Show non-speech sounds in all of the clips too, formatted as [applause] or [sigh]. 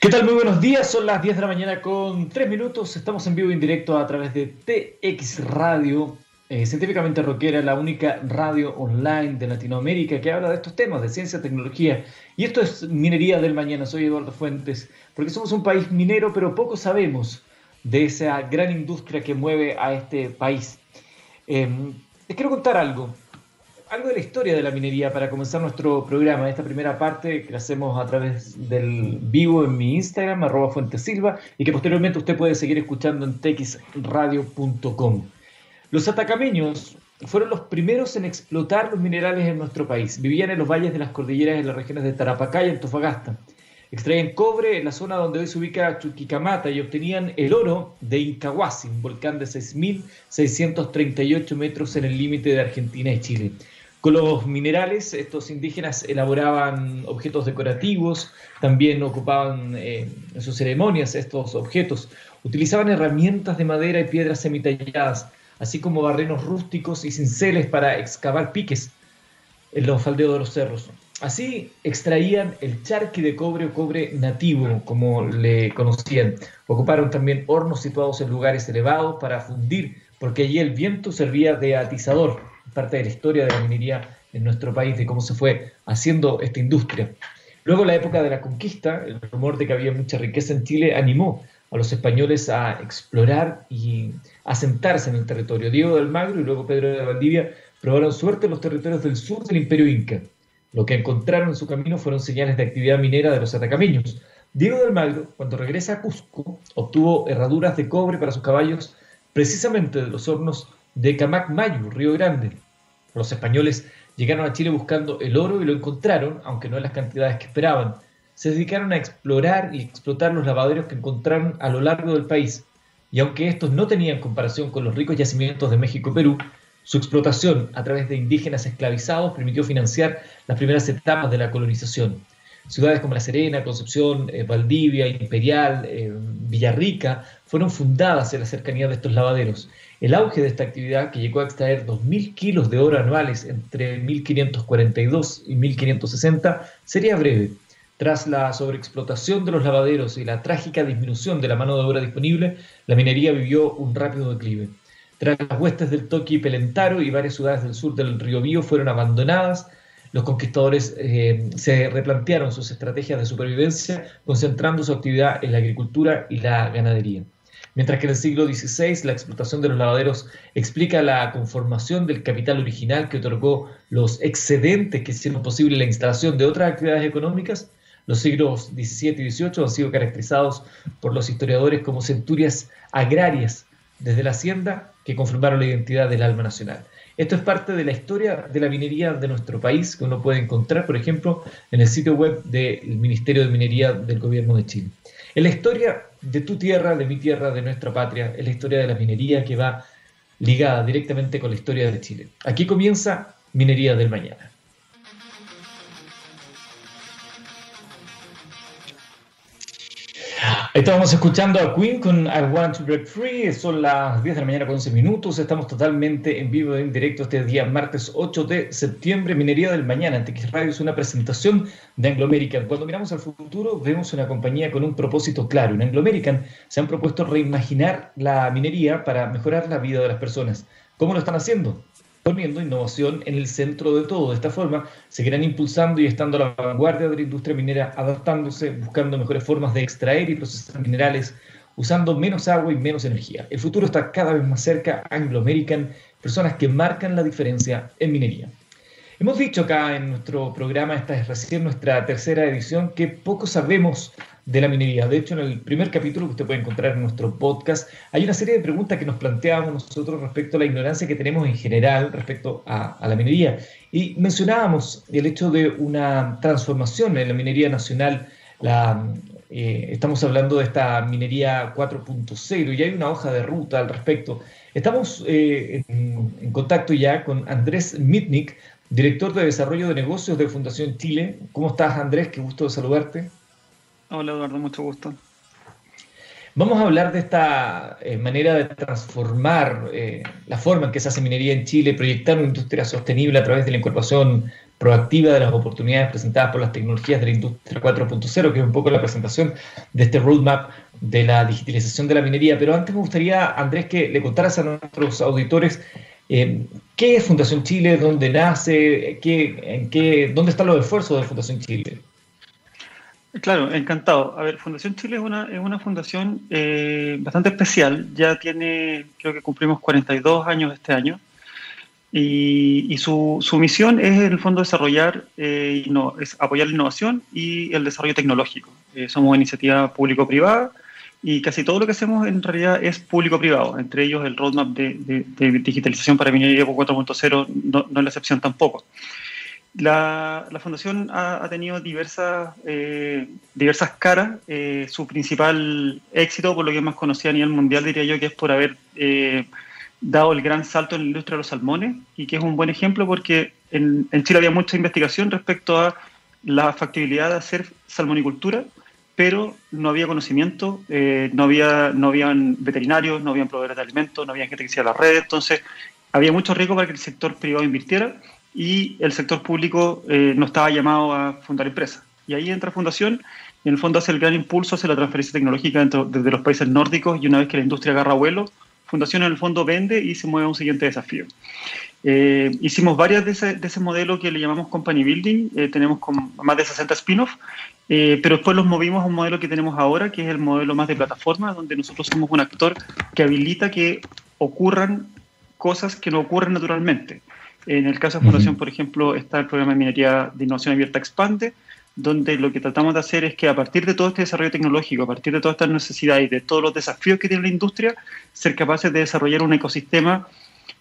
¿Qué tal? Muy buenos días, son las 10 de la mañana con 3 minutos, estamos en vivo y en directo a través de TX Radio, eh, científicamente rockera, la única radio online de Latinoamérica que habla de estos temas de ciencia, tecnología. Y esto es Minería del Mañana, soy Eduardo Fuentes, porque somos un país minero, pero poco sabemos de esa gran industria que mueve a este país. Eh, les quiero contar algo algo de la historia de la minería para comenzar nuestro programa, esta primera parte que la hacemos a través del vivo en mi Instagram, arroba fuentesilva, y que posteriormente usted puede seguir escuchando en texradio.com. Los atacameños fueron los primeros en explotar los minerales en nuestro país. Vivían en los valles de las cordilleras en las regiones de Tarapacá y Antofagasta. Extraían cobre en la zona donde hoy se ubica Chuquicamata y obtenían el oro de Incahuasi, un volcán de 6.638 metros en el límite de Argentina y Chile. Con los minerales, estos indígenas elaboraban objetos decorativos, también ocupaban eh, en sus ceremonias estos objetos. Utilizaban herramientas de madera y piedras semitalladas, así como barrenos rústicos y cinceles para excavar piques en los faldeos de los cerros. Así extraían el charqui de cobre o cobre nativo, como le conocían. Ocuparon también hornos situados en lugares elevados para fundir, porque allí el viento servía de atizador parte de la historia de la minería en nuestro país, de cómo se fue haciendo esta industria. Luego, la época de la conquista, el rumor de que había mucha riqueza en Chile animó a los españoles a explorar y asentarse en el territorio. Diego de Almagro y luego Pedro de Valdivia probaron suerte en los territorios del sur del imperio inca. Lo que encontraron en su camino fueron señales de actividad minera de los atacameños. Diego de Almagro, cuando regresa a Cusco, obtuvo herraduras de cobre para sus caballos precisamente de los hornos de Camac-Mayu, Río Grande. Los españoles llegaron a Chile buscando el oro y lo encontraron, aunque no en las cantidades que esperaban. Se dedicaron a explorar y explotar los lavaderos que encontraron a lo largo del país. Y aunque estos no tenían comparación con los ricos yacimientos de México y Perú, su explotación a través de indígenas esclavizados permitió financiar las primeras etapas de la colonización. Ciudades como La Serena, Concepción, eh, Valdivia, Imperial, eh, Villarrica fueron fundadas en la cercanía de estos lavaderos el auge de esta actividad, que llegó a extraer 2.000 kilos de oro anuales entre 1542 y 1560, sería breve. Tras la sobreexplotación de los lavaderos y la trágica disminución de la mano de obra disponible, la minería vivió un rápido declive. Tras las huestes del Toqui Pelentaro y varias ciudades del sur del río Bío fueron abandonadas, los conquistadores eh, se replantearon sus estrategias de supervivencia, concentrando su actividad en la agricultura y la ganadería. Mientras que en el siglo XVI la explotación de los lavaderos explica la conformación del capital original que otorgó los excedentes que hicieron posible la instalación de otras actividades económicas, los siglos XVII y XVIII han sido caracterizados por los historiadores como centurias agrarias desde la hacienda que conformaron la identidad del alma nacional. Esto es parte de la historia de la minería de nuestro país que uno puede encontrar, por ejemplo, en el sitio web del Ministerio de Minería del Gobierno de Chile. En la historia de tu tierra, de mi tierra, de nuestra patria, es la historia de la minería que va ligada directamente con la historia de Chile. Aquí comienza Minería del Mañana. Estamos escuchando a Queen con I Want to Break Free. Son las 10 de la mañana con 11 minutos. Estamos totalmente en vivo y en directo este día, martes 8 de septiembre. Minería del Mañana. TX Radio es una presentación de Anglo American. Cuando miramos al futuro, vemos una compañía con un propósito claro. En Anglo American se han propuesto reimaginar la minería para mejorar la vida de las personas. ¿Cómo lo están haciendo? Poniendo innovación en el centro de todo. De esta forma, seguirán impulsando y estando a la vanguardia de la industria minera, adaptándose, buscando mejores formas de extraer y procesar minerales, usando menos agua y menos energía. El futuro está cada vez más cerca, Anglo American, personas que marcan la diferencia en minería. Hemos dicho acá en nuestro programa, esta es recién nuestra tercera edición, que poco sabemos de la minería. De hecho, en el primer capítulo que usted puede encontrar en nuestro podcast, hay una serie de preguntas que nos planteábamos nosotros respecto a la ignorancia que tenemos en general respecto a, la minería. Y mencionábamos el hecho de una transformación en la minería nacional. Eh, estamos hablando de esta minería 4.0 y hay una hoja de ruta al respecto. Estamos eh, en, en, contacto ya con Andrés Mitnick, director de Desarrollo de Negocios de Fundación Chile. ¿Cómo estás, Andrés? Qué gusto saludarte. Hola, Eduardo, mucho gusto. Vamos a hablar de esta eh, manera de transformar eh, la forma en que se hace minería en Chile, proyectar una industria sostenible a través de la incorporación proactiva de las oportunidades presentadas por las tecnologías de la industria 4.0, que es un poco la presentación de este roadmap de la digitalización de la minería. Pero antes me gustaría, Andrés, que le contaras a nuestros auditores eh, qué es Fundación Chile, dónde nace, qué, en qué, dónde están los esfuerzos de Fundación Chile. Claro, encantado. A ver, Fundación Chile es una, es una fundación eh, bastante especial. Ya tiene, creo que cumplimos 42 años este año. Y, su, su, misión es, en el fondo, desarrollar, eh, no, es apoyar la innovación y el desarrollo tecnológico. Eh, somos una iniciativa público-privada y casi todo lo que hacemos en realidad es público-privado, entre ellos el roadmap de, digitalización para minería 4.0 no, no, es la excepción tampoco. La, la Fundación ha, tenido diversas, eh, diversas caras. Eh, su principal éxito, por lo que es más conocido a nivel mundial, diría yo que es por haber eh, dado el gran salto en la industria de los salmones y que es un buen ejemplo porque en, en Chile había mucha investigación respecto a la factibilidad de hacer salmonicultura, pero no había conocimiento, eh, no, había, no habían veterinarios, no habían proveedores de alimentos, no había gente que hiciera la red, entonces había mucho riesgo para que el sector privado invirtiera y el sector público eh, no estaba llamado a fundar empresas. Y ahí entra Fundación y en el fondo hace el gran impulso hacia la transferencia tecnológica dentro, desde los países nórdicos y una vez que la industria agarra vuelo, Fundación en el fondo vende y se mueve a un siguiente desafío. Eh, hicimos varias de ese, de ese, modelo que le llamamos Company Building, tenemos con más de 60 spin-offs, eh, pero después los movimos a un modelo que tenemos ahora, que es el modelo más de plataforma, donde nosotros somos un actor que habilita que ocurran cosas que no ocurren naturalmente. En el caso de Fundación, por ejemplo, está el programa de minería de innovación abierta Expande, donde lo que tratamos de hacer es que a partir de todo este desarrollo tecnológico, a partir de todas estas necesidades y de todos los desafíos que tiene la industria, ser capaces de desarrollar un ecosistema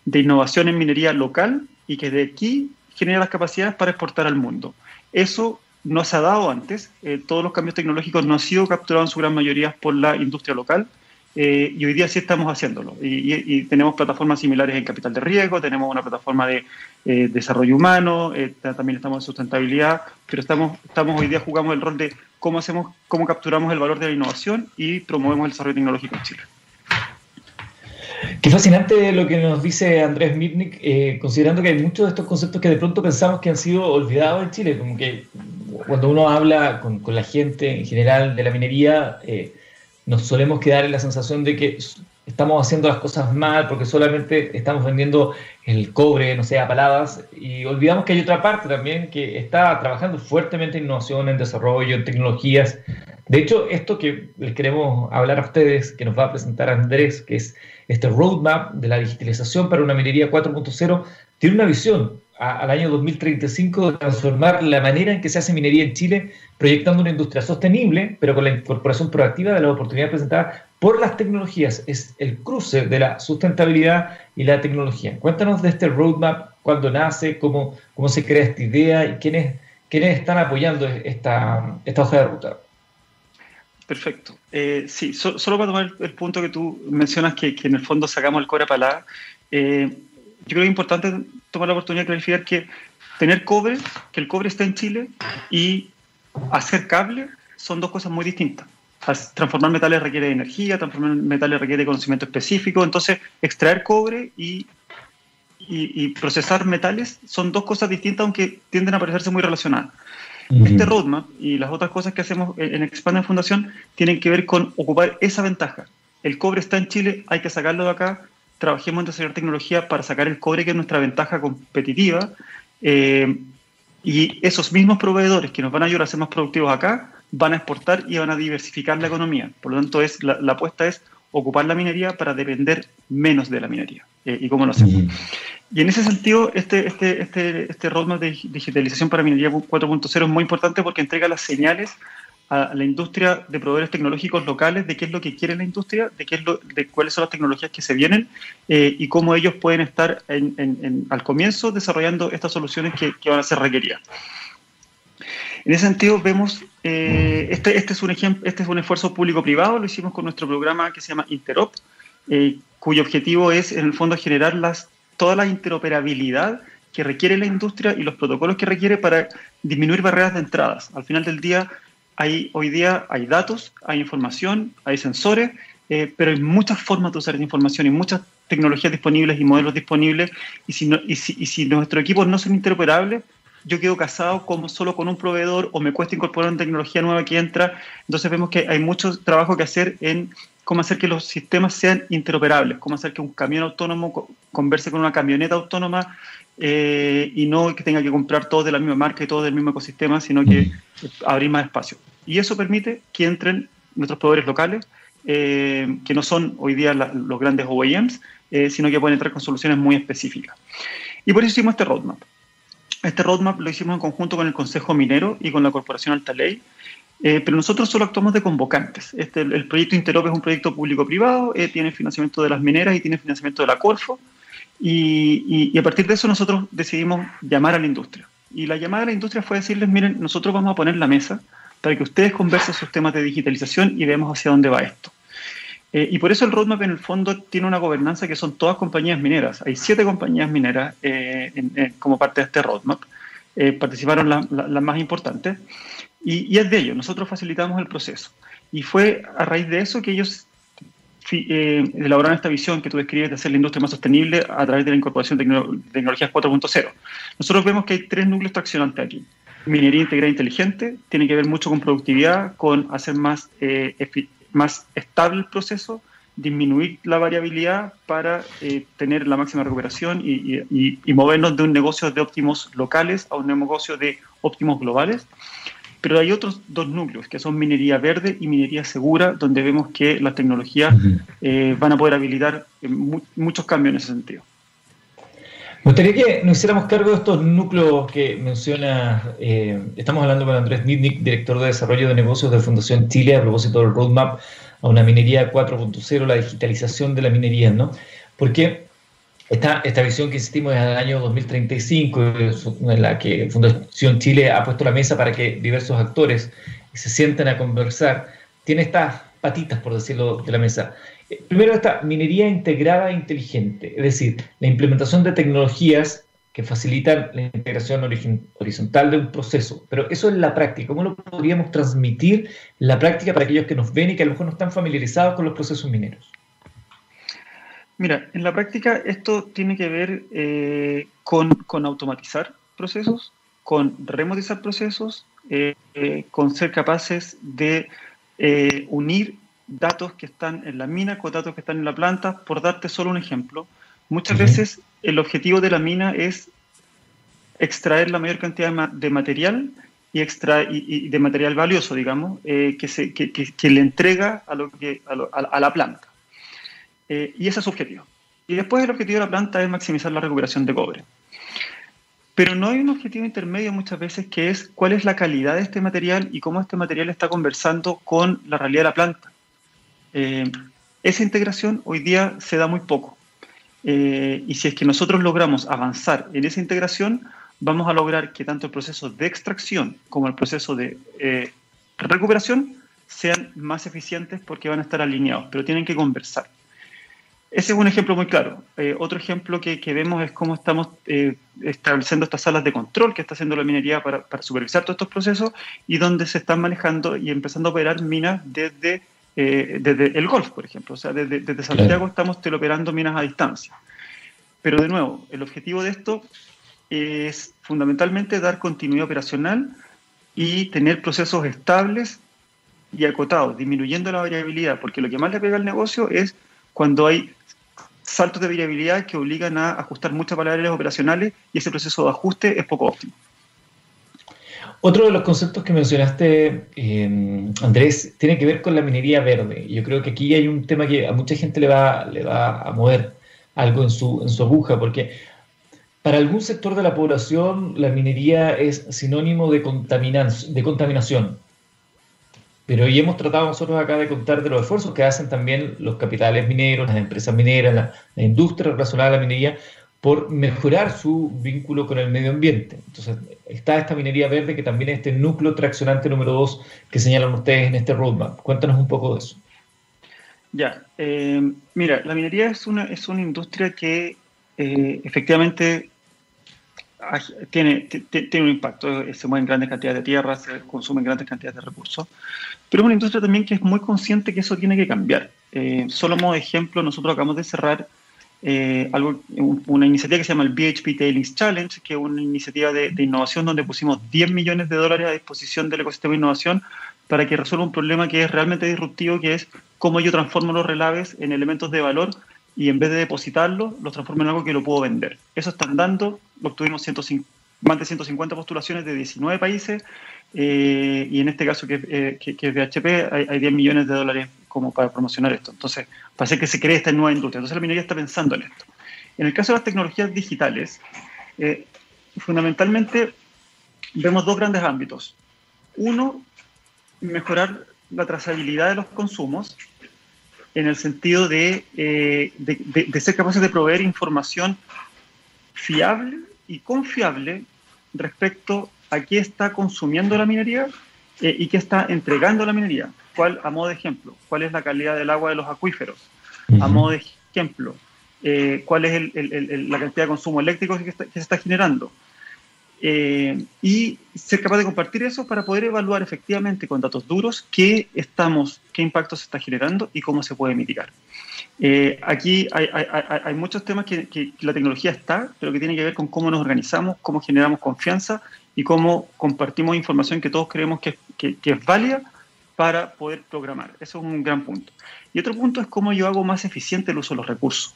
de innovación en minería local y que de aquí genera las capacidades para exportar al mundo. Eso no se ha dado antes, eh, todos los cambios tecnológicos no han sido capturados en su gran mayoría por la industria local eh, y hoy día sí estamos haciéndolo. Y, tenemos plataformas similares en capital de riesgo, tenemos una plataforma de eh, desarrollo humano, eh, también estamos en sustentabilidad, pero estamos, estamos hoy día jugamos el rol de cómo hacemos, cómo capturamos el valor de la innovación y promovemos el desarrollo tecnológico en Chile. Qué fascinante lo que nos dice Andrés Mitnick, considerando que hay muchos de estos conceptos que de pronto pensamos que han sido olvidados en Chile, como que cuando uno habla con, con la gente en general de la minería, nos solemos quedar en la sensación de que estamos haciendo las cosas mal porque solamente estamos vendiendo el cobre, no sé, a palabras, y olvidamos que hay otra parte también que está trabajando fuertemente en innovación, en desarrollo, en tecnologías. De hecho, esto que les queremos hablar a ustedes, que nos va a presentar Andrés, que es este roadmap de la digitalización para una minería 4.0, tiene una visión al año 2035 de transformar la manera en que se hace minería en Chile, proyectando una industria sostenible, pero con la incorporación proactiva de las oportunidades presentadas por las tecnologías. Es el cruce de la sustentabilidad y la tecnología. Cuéntanos de este roadmap, cuándo nace, cómo, cómo se crea esta idea y quiénes, quiénes están apoyando esta, esta hoja de ruta. Perfecto. Eh, sí, solo para tomar el, punto que tú mencionas, que, en el fondo sacamos el core a palada, eh, yo creo que es importante tomar la oportunidad de clarificar que tener cobre, que el cobre está en Chile y hacer cable son dos cosas muy distintas. Transformar metales requiere de energía, transformar metales requiere de conocimiento específico, entonces extraer cobre y, y, procesar metales son dos cosas distintas aunque tienden a parecerse muy relacionadas. Este roadmap y las otras cosas que hacemos en Expand Fundación tienen que ver con ocupar esa ventaja. El cobre está en Chile, hay que sacarlo de acá, trabajemos en desarrollar tecnología para sacar el cobre, que es nuestra ventaja competitiva, eh, y esos mismos proveedores que nos van a ayudar a ser más productivos acá, van a exportar y van a diversificar la economía. Por lo tanto, es, la, apuesta es ocupar la minería para depender menos de la minería. Eh, ¿Y cómo lo hacemos? Y en ese sentido, este, este, este, este roadmap de digitalización para minería 4.0 es muy importante porque entrega las señales a la industria de proveedores tecnológicos locales de qué es lo que quiere la industria, de, qué es lo, de cuáles son las tecnologías que se vienen eh, y cómo ellos pueden estar al comienzo desarrollando estas soluciones que, van a ser requeridas. En ese sentido, vemos, eh, este, este, es un ejemplo, este es un esfuerzo público-privado, lo hicimos con nuestro programa que se llama Interop, eh, cuyo objetivo es, en el fondo, generar las, toda la interoperabilidad que requiere la industria y los protocolos que requiere para disminuir barreras de entradas. Al final del día, hay, hoy día hay datos, hay información, hay sensores, eh, pero hay muchas formas de usar esa información y muchas tecnologías disponibles y modelos disponibles. Y si, y si, nuestros equipos no son interoperables, yo quedo casado como solo con un proveedor o me cuesta incorporar una tecnología nueva que entra. Entonces vemos que hay mucho trabajo que hacer en cómo hacer que los sistemas sean interoperables, cómo hacer que un camión autónomo converse con una camioneta autónoma eh, y no que tenga que comprar todo de la misma marca y todo del mismo ecosistema, sino que abrir más espacio. Y eso permite que entren nuestros proveedores locales, eh, que no son hoy día los grandes OEMs, eh, sino que pueden entrar con soluciones muy específicas. Y por eso hicimos este roadmap. Este roadmap lo hicimos en conjunto con el Consejo Minero y con la Corporación Alta Ley, eh, pero nosotros solo actuamos de convocantes. Este, el, proyecto Interop es un proyecto público-privado, eh, tiene financiamiento de las mineras y tiene financiamiento de la Corfo, y, a partir de eso nosotros decidimos llamar a la industria. Y la llamada a la industria fue decirles, miren, nosotros vamos a poner la mesa para que ustedes conversen sus temas de digitalización y veamos hacia dónde va esto. Eh, y por eso el roadmap en el fondo tiene una gobernanza que son todas compañías mineras. Hay siete compañías mineras como parte de este roadmap. participaron las más importantes. Y, es de ellos, nosotros facilitamos el proceso. Y fue a raíz de eso que ellos eh, elaboraron esta visión que tú describes de hacer la industria más sostenible a través de la incorporación de tecnologías 4.0. Nosotros vemos que hay tres núcleos traccionantes aquí. Minería integrada inteligente, tiene que ver mucho con productividad, con hacer más, eh, más estable el proceso, disminuir la variabilidad para eh, tener la máxima recuperación y, y, movernos de un negocio de óptimos locales a un negocio de óptimos globales. Pero hay otros dos núcleos, que son minería verde y minería segura, donde vemos que las tecnologías eh, van a poder habilitar eh, muchos cambios en ese sentido. Me gustaría que nos hiciéramos cargo de estos núcleos que menciona, eh, estamos hablando con Andrés Nidnik, director de desarrollo de negocios de Fundación Chile, a propósito del roadmap a una minería 4.0, la digitalización de la minería, ¿no? Porque esta, esta visión que insistimos es el año 2035, en la que Fundación Chile ha puesto la mesa para que diversos actores se sienten a conversar, tiene estas patitas, por decirlo, de la mesa. Eh, primero, esta minería integrada e inteligente, es decir, la implementación de tecnologías que facilitan la integración horizontal de un proceso. Pero eso es la práctica. ¿Cómo lo podríamos transmitir la práctica para aquellos que nos ven y que a lo mejor no están familiarizados con los procesos mineros? Mira, en la práctica esto tiene que ver eh, con, automatizar procesos, con remotizar procesos, eh, eh, con ser capaces de unir datos que están en la mina con datos que están en la planta. Por darte solo un ejemplo, muchas veces el objetivo de la mina es extraer la mayor cantidad de material y, extra, y, de material valioso, digamos, que, se, que, le entrega a, lo que, a la planta. Eh, y ese es su objetivo. Y después el objetivo de la planta es maximizar la recuperación de cobre. Pero no hay un objetivo intermedio muchas veces que es cuál es la calidad de este material y cómo este material está conversando con la realidad de la planta. Eh, esa integración hoy día se da muy poco. Eh, y si es que nosotros logramos avanzar en esa integración, vamos a lograr que tanto el proceso de extracción como el proceso de recuperación sean más eficientes porque van a estar alineados, pero tienen que conversar. Ese es un ejemplo muy claro. Eh, otro ejemplo que, vemos es cómo estamos eh, estableciendo estas salas de control que está haciendo la minería para, supervisar todos estos procesos y donde se están manejando y empezando a operar minas desde, eh, desde el Golf, por ejemplo. O sea, desde, desde Santiago estamos operando minas a distancia. Pero de nuevo, el objetivo de esto es fundamentalmente dar continuidad operacional y tener procesos estables y acotados, disminuyendo la variabilidad, porque lo que más le pega al negocio es cuando hay saltos de variabilidad que obligan a ajustar muchas variables operacionales y ese proceso de ajuste es poco óptimo. Otro de los conceptos que mencionaste, eh, Andrés, tiene que ver con la minería verde. Yo creo que aquí hay un tema que a mucha gente le va, le va a mover algo en su, en su aguja, porque para algún sector de la población la minería es sinónimo de, de contaminación. Pero hoy hemos tratado nosotros acá de contar de los esfuerzos que hacen también los capitales mineros, las empresas mineras, la, industria relacionada a la minería, por mejorar su vínculo con el medio ambiente. Entonces, está esta minería verde que también es este núcleo traccionante número dos que señalan ustedes en este roadmap. Cuéntanos un poco de eso. Ya, eh, mira, la minería es una, es una industria que eh, efectivamente tiene, tiene un impacto, se mueven grandes cantidades de tierra, se consumen grandes cantidades de recursos, pero es una industria también que es muy consciente que eso tiene que cambiar. Eh, solo como ejemplo, nosotros acabamos de cerrar eh, algo, una iniciativa que se llama el BHP Tailings Challenge, que es una iniciativa de, innovación donde pusimos 10 millones de dólares a disposición del ecosistema de innovación para que resuelva un problema que es realmente disruptivo, que es cómo yo transformo los relaves en elementos de valor y en vez de depositarlos, los transformo en algo que lo puedo vender. Eso están dando, obtuvimos 150, más de 150 postulaciones de 19 países eh, y en este caso que, eh, que, es BHP hay, hay 10 millones de dólares como para promocionar esto. Entonces, para hacer que se cree esta nueva industria. Entonces la minería está pensando en esto. En el caso de las tecnologías digitales, eh, fundamentalmente vemos dos grandes ámbitos. Uno, mejorar la trazabilidad de los consumos en el sentido de, eh, de, ser capaces de proveer información fiable y confiable respecto a qué está consumiendo la minería eh, y qué está entregando la minería. ¿Cuál, a modo de ejemplo, cuál es la calidad del agua de los acuíferos. A modo de ejemplo, eh, cuál es la cantidad de consumo eléctrico que, se está generando. Eh, y ser capaz de compartir eso para poder evaluar efectivamente con datos duros qué estamos, qué impacto se está generando y cómo se puede mitigar. aquí hay, muchos temas que, la tecnología está, pero que tiene que ver con cómo nos organizamos, cómo generamos confianza y cómo compartimos información que todos creemos que, es válida para poder programar. Eso es un gran punto. Y otro punto es cómo yo hago más eficiente el uso de los recursos.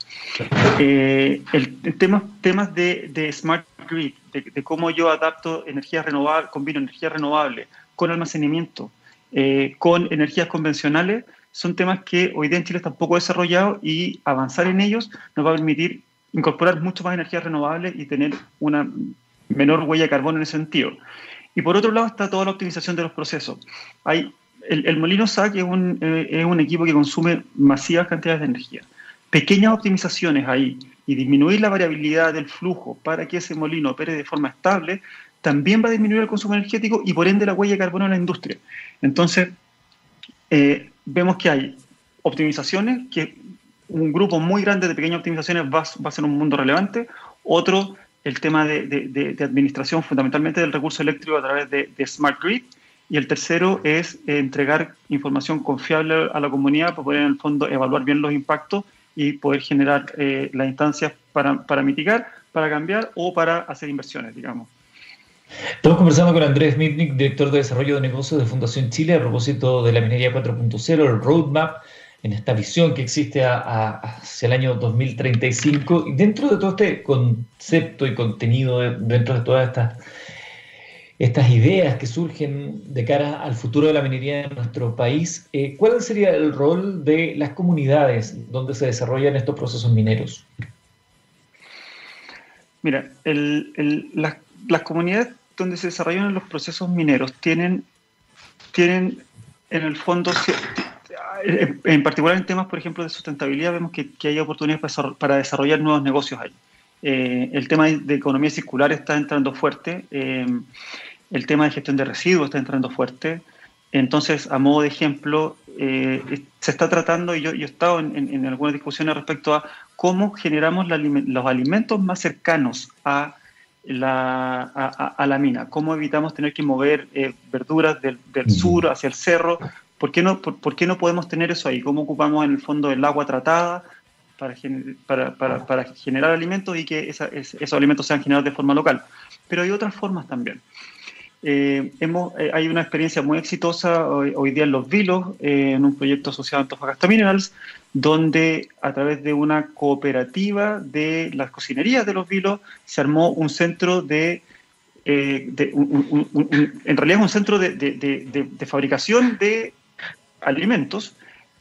Eh, el, tema, temas de, smart grid, de, cómo yo adapto energía renovable, combino energía renovable con almacenamiento, eh, con energías convencionales, son temas que hoy día en Chile están poco desarrollados y avanzar en ellos nos va a permitir incorporar mucho más energías renovables y tener una menor huella de carbono en ese sentido. Y por otro lado está toda la optimización de los procesos. Hay, el, molino SAC es un, eh, es un equipo que consume masivas cantidades de energía. Pequeñas optimizaciones ahí y disminuir la variabilidad del flujo para que ese molino opere de forma estable, también va a disminuir el consumo energético y por ende la huella de carbono en la industria. Entonces, eh, vemos que hay optimizaciones, que un grupo muy grande de pequeñas optimizaciones va, a ser un mundo relevante, otro el tema de, administración fundamentalmente del recurso eléctrico a través de, Smart Grid. Y el tercero es entregar información confiable a la comunidad para poder en el fondo evaluar bien los impactos y poder generar eh, las instancias para, para mitigar, para cambiar o para hacer inversiones, digamos. Estamos conversando con Andrés Mitnick, director de Desarrollo de Negocios de Fundación Chile, a propósito de la minería 4.0, el roadmap en esta visión que existe hacia el año 2035. Y dentro de todo este concepto y contenido, dentro de todas estas, estas ideas que surgen de cara al futuro de la minería en nuestro país, eh, ¿cuál sería el rol de las comunidades donde se desarrollan estos procesos mineros? Mira, las, comunidades donde se desarrollan los procesos mineros tienen, tienen en el fondo en particular en temas, por ejemplo, de sustentabilidad, vemos que, hay oportunidades para, desarrollar nuevos negocios ahí. Eh, el tema de economía circular está entrando fuerte, eh, el tema de gestión de residuos está entrando fuerte. Entonces, a modo de ejemplo, eh, se está tratando, y yo, he estado en, algunas discusiones respecto a cómo generamos los alimentos más cercanos a la, a, la mina, cómo evitamos tener que mover verduras del, del sur hacia el cerro ¿Por qué, no, por, qué no podemos tener eso ahí? ¿Cómo ocupamos en el fondo el agua tratada para, para, para, generar alimentos y que esos alimentos sean generados de forma local? Pero hay otras formas también. Eh, hemos, eh, hay una experiencia muy exitosa hoy, día en Los Vilos, eh, en un proyecto asociado a Antofagasta Minerals, donde a través de una cooperativa de las cocinerías de Los Vilos se armó un centro de en realidad es un centro de, fabricación de alimentos,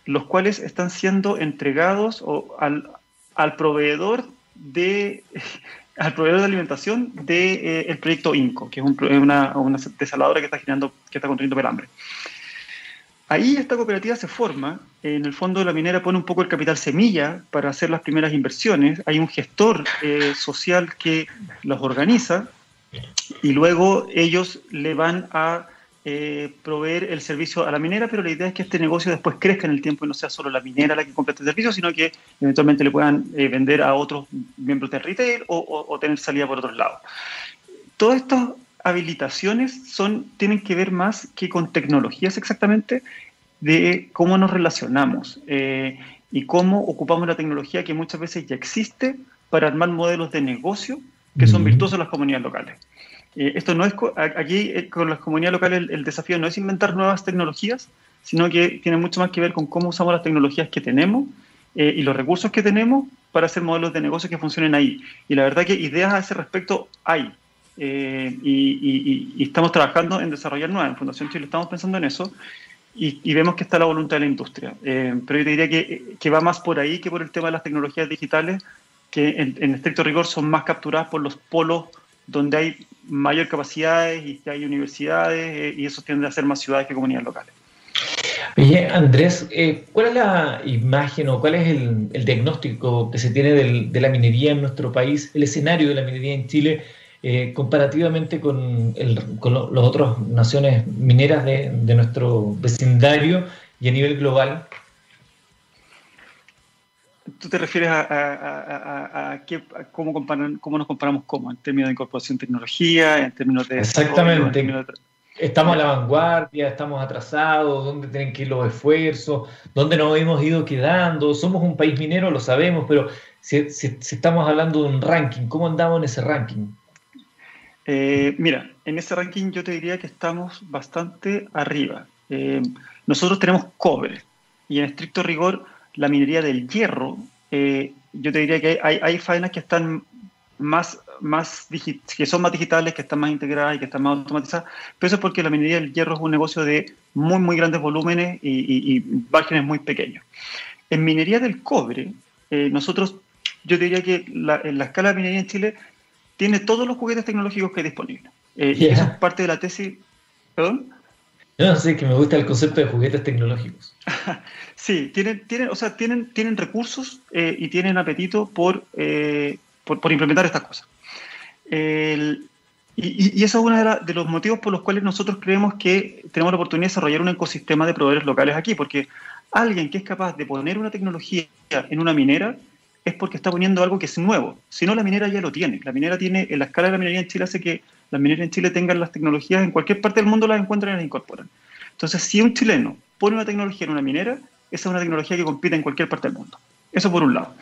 los cuales están siendo entregados al, al proveedor de al proveedor de alimentación del de, eh, proyecto INCO, que es una, desaladora que está generando, que está conteniendo pelambre. Ahí esta cooperativa se forma, en el fondo la minera pone un poco el capital semilla para hacer las primeras inversiones, hay un gestor eh, social que los organiza y luego ellos le van a eh, proveer el servicio a la minera, pero la idea es que este negocio después crezca en el tiempo y no sea solo la minera la que complete el servicio, sino que eventualmente le puedan eh, vender a otros miembros del retail o, tener salida por otros lados. Todas estas habilitaciones son, tienen que ver más que con tecnologías exactamente, de cómo nos relacionamos eh, y cómo ocupamos la tecnología que muchas veces ya existe para armar modelos de negocio que son virtuosos en las comunidades locales. Eh, esto no es aquí eh, con las comunidades locales el, desafío no es inventar nuevas tecnologías, sino que tiene mucho más que ver con cómo usamos las tecnologías que tenemos y los recursos que tenemos para hacer modelos de negocio que funcionen ahí. Y la verdad que ideas a ese respecto hay. y, estamos trabajando en desarrollar nuevas. En Fundación Chile estamos pensando en eso y, vemos que está la voluntad de la industria. Eh, pero yo te diría que, que, va más por ahí que por el tema de las tecnologías digitales, que en, estricto rigor son más capturadas por los polos donde hay mayor capacidades y hay universidades eh, y eso tiende a ser más ciudades que comunidades locales. Oye, Andrés, eh, ¿cuál es la imagen o cuál es el, diagnóstico que se tiene de la minería en nuestro país, el escenario de la minería en Chile? Eh, comparativamente con, con las otras naciones mineras de, nuestro vecindario y a nivel global? ¿Tú te refieres a, a, a, qué, cómo, comparan, cómo nos comparamos cómo? ¿En términos de incorporación de tecnología? ¿En términos de... Exactamente. Estamos a la vanguardia, estamos atrasados, dónde tienen que ir los esfuerzos, dónde nos hemos ido quedando. Somos un país minero, lo sabemos, pero si, si estamos hablando de un ranking, ¿cómo andamos en ese ranking? Eh, mira, en ese ranking yo te diría que estamos bastante arriba. Eh, nosotros tenemos cobre y en estricto rigor la minería del hierro, eh, yo te diría que hay, hay, faenas que están más, más que son más digitales, que están más integradas y que están más automatizadas, pero eso es porque la minería del hierro es un negocio de muy, muy grandes volúmenes y, y, márgenes muy pequeños. En minería del cobre, nosotros, yo diría que la, en la escala de minería en Chile tiene todos los juguetes tecnológicos que hay disponibles. Eh, y eso es parte de la tesis. ¿Perdón? No, sé, que me gusta el concepto de juguetes tecnológicos. [laughs] sí, tienen, tienen, o sea, tienen, tienen recursos eh, y tienen apetito eh, por, por, implementar estas cosas. y, y, eso es uno de, de, los motivos por los cuales nosotros creemos que tenemos la oportunidad de desarrollar un ecosistema de proveedores locales aquí, porque alguien que es capaz de poner una tecnología en una minera es porque está poniendo algo que es nuevo. Si no, la minera ya lo tiene. La minera tiene, en la escala de la minería en Chile hace que las mineras en Chile tengan las tecnologías en cualquier parte del mundo, las encuentran y las incorporan. Entonces, si un chileno pone una tecnología en una minera, esa es una tecnología que compite en cualquier parte del mundo. Eso por un lado.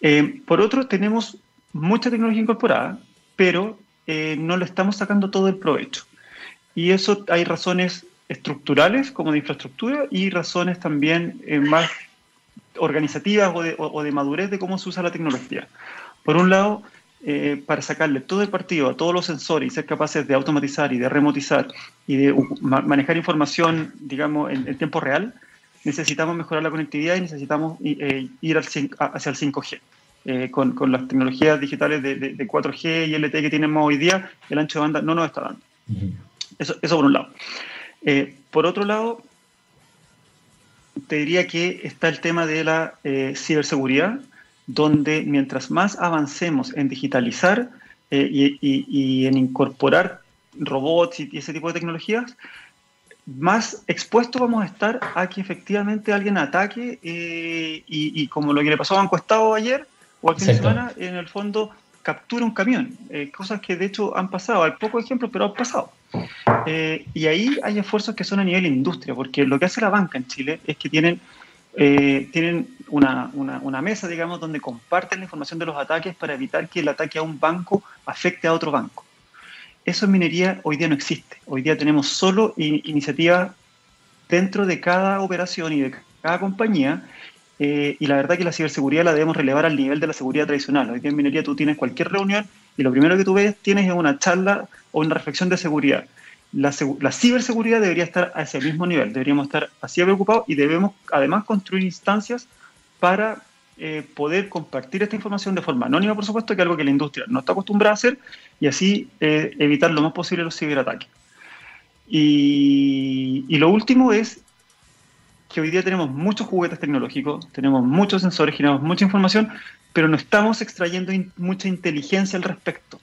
Eh, por otro, tenemos mucha tecnología incorporada, pero eh, no le estamos sacando todo el provecho. Y eso hay razones estructurales, como de infraestructura, y razones también eh, más organizativas o de, madurez de cómo se usa la tecnología. Por un lado, eh, para sacarle todo el partido a todos los sensores y ser capaces de automatizar y de remotizar y de manejar información, digamos, en, tiempo real, necesitamos mejorar la conectividad y necesitamos eh, ir hacia el 5G. Eh, con, las tecnologías digitales de, 4G y LTE que tenemos hoy día, el ancho de banda no nos está dando. eso, eso por un lado. por otro lado, te diría que está el tema de la eh, ciberseguridad, donde mientras más avancemos en digitalizar eh, y, en incorporar robots y, ese tipo de tecnologías, más expuestos vamos a estar a que efectivamente alguien ataque eh, y, como lo que le pasó a Banco Estado ayer o al fin de semana, en el fondo captura un camión, cosas que de hecho han pasado, hay pocos ejemplos, pero han pasado. Eh, y ahí hay esfuerzos que son a nivel industria, porque lo que hace la banca en Chile es que tienen, eh, tienen una, una, mesa, digamos, donde comparten la información de los ataques para evitar que el ataque a un banco afecte a otro banco. Eso en minería hoy día no existe. Hoy día tenemos solo iniciativas dentro de cada operación y de cada compañía. Eh, y la verdad que la ciberseguridad la debemos relevar al nivel de la seguridad tradicional. Hoy día en minería tú tienes cualquier reunión y lo primero que tú ves tienes es una charla o una reflexión de seguridad. La, ciberseguridad debería estar a ese mismo nivel, deberíamos estar así preocupados y debemos además construir instancias para eh, poder compartir esta información de forma anónima, por supuesto, que es algo que la industria no está acostumbrada a hacer, y así eh, evitar lo más posible los ciberataques. Y, lo último es que hoy día tenemos muchos juguetes tecnológicos, tenemos muchos sensores, generamos mucha información, pero no estamos extrayendo mucha inteligencia al respecto.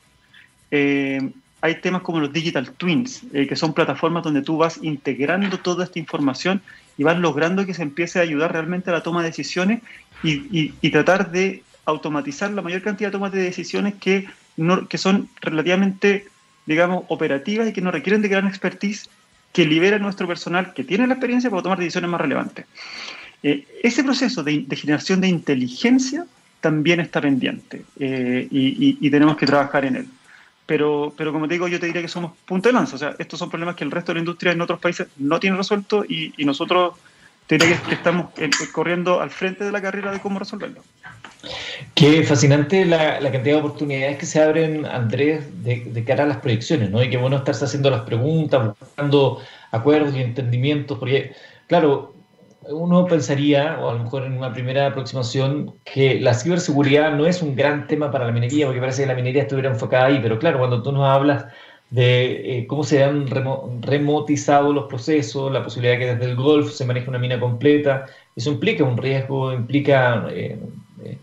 Eh, hay temas como los digital twins, que son plataformas donde tú vas integrando toda esta información y vas logrando que se empiece a ayudar realmente a la toma de decisiones y, tratar de automatizar la mayor cantidad de tomas de decisiones que, no, que son relativamente, digamos, operativas y que no requieren de gran expertise que libera a nuestro personal que tiene la experiencia para tomar decisiones más relevantes. Eh, ese proceso de, generación de inteligencia también está pendiente eh, y, tenemos que trabajar en él. Pero, pero como te digo, yo te diría que somos punto de lanza. O sea, estos son problemas que el resto de la industria en otros países no tiene resuelto y, nosotros te diría que, estamos corriendo al frente de la carrera de cómo resolverlo. Qué fascinante la, cantidad de oportunidades que se abren, Andrés, de, cara a las proyecciones, ¿no? Y qué bueno estarse haciendo las preguntas, buscando acuerdos y entendimientos, porque, claro, uno pensaría, o a lo mejor en una primera aproximación, que la ciberseguridad no es un gran tema para la minería, porque parece que la minería estuviera enfocada ahí, pero claro, cuando tú nos hablas de eh, cómo se han remotizado los procesos, la posibilidad de que desde el Golf se maneje una mina completa, eso implica un riesgo, implica eh, eh,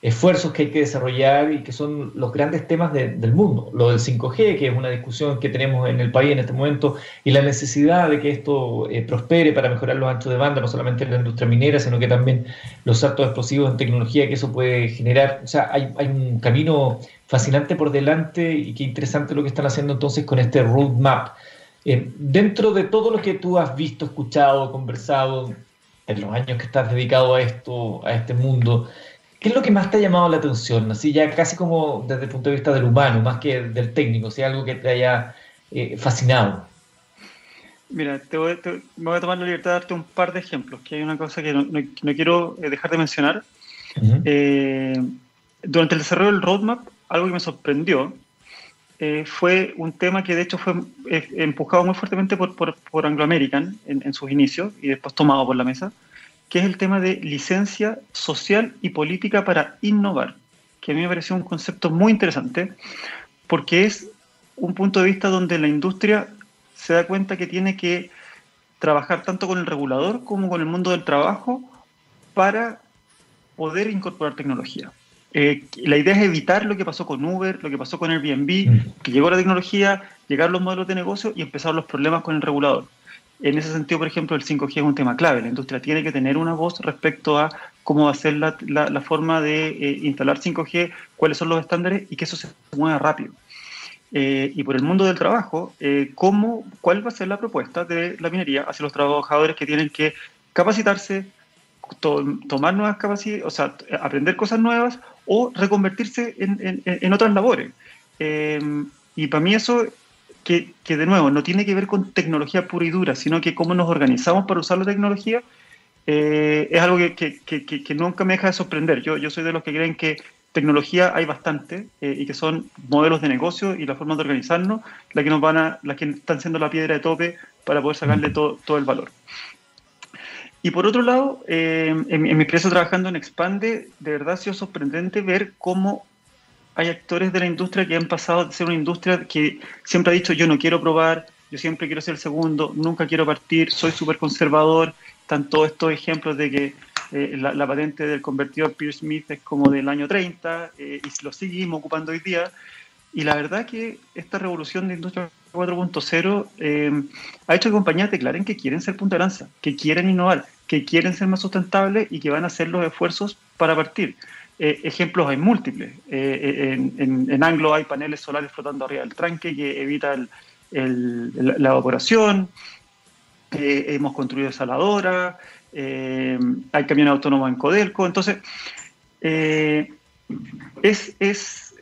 esfuerzos que hay que desarrollar y que son los grandes temas del mundo. Lo del 5G, que es una discusión que tenemos en el país en este momento, y la necesidad de que esto eh, prospere para mejorar los anchos de banda, no solamente en la industria minera, sino que también los saltos explosivos en tecnología que eso puede generar. O sea, hay, un camino fascinante por delante y qué interesante lo que están haciendo entonces con este roadmap. Eh, dentro de todo lo que tú has visto, escuchado, conversado en los años que estás dedicado a esto, a este mundo, ¿Qué es lo que más te ha llamado la atención? Así ya casi como desde el punto de vista del humano, más que del técnico, si algo que te haya eh, fascinado. Mira, te voy, me voy a tomar la libertad de darte un par de ejemplos, que hay una cosa que no, quiero eh, dejar de mencionar. Eh, durante el desarrollo del roadmap, algo que me sorprendió fue un tema que de hecho fue empujado muy fuertemente por, por, Anglo American en, en, sus inicios y después tomado por la mesa, que es el tema de licencia social y política para innovar, que a mí me pareció un concepto muy interesante, porque es un punto de vista donde la industria se da cuenta que tiene que trabajar tanto con el regulador como con el mundo del trabajo para poder incorporar tecnología. Eh, la idea es evitar lo que pasó con Uber, lo que pasó con Airbnb, mm. que llegó la tecnología, llegar los modelos de negocio y empezaron los problemas con el regulador. En ese sentido, por ejemplo, el 5G es un tema clave. La industria tiene que tener una voz respecto a cómo va a ser la, la, forma de eh, instalar 5G, cuáles son los estándares y que eso se mueva rápido. Eh, y por el mundo del trabajo, eh, cómo, ¿cuál va a ser la propuesta de la minería hacia los trabajadores que tienen que capacitarse, tomar nuevas capacidades, o sea, aprender cosas nuevas o reconvertirse en, en, en otras labores? y para mí eso que, de nuevo no tiene que ver con tecnología pura y dura, sino que cómo nos organizamos para usar la tecnología, eh, es algo que, nunca me deja de sorprender. Yo, yo soy de los que creen que tecnología hay bastante eh, y que son modelos de negocio y las formas de organizarnos las que nos van a, las que están siendo la piedra de tope para poder sacarle todo, todo el valor. Y por otro lado, eh, en, en, mi experiencia trabajando en Expande, de verdad ha sido sorprendente ver cómo hay actores de la industria que han pasado de ser una industria que siempre ha dicho yo no quiero probar, yo siempre quiero ser el segundo, nunca quiero partir, soy súper conservador. Están todos estos ejemplos de que eh, la, patente del convertidor Pierce Smith es como del año 30 eh, y lo seguimos ocupando hoy día. Y la verdad que esta revolución de industria 4.0 eh, ha hecho que compañías declaren que quieren ser punta de lanza, que quieren innovar, que quieren ser más sustentables y que van a hacer los esfuerzos para partir. Eh, ejemplos hay múltiples. Eh, en, Anglo hay paneles solares flotando arriba del tranque que evita la evaporación. Eh, hemos construido saladora. hay camión autónomo en Codelco. Entonces, es, es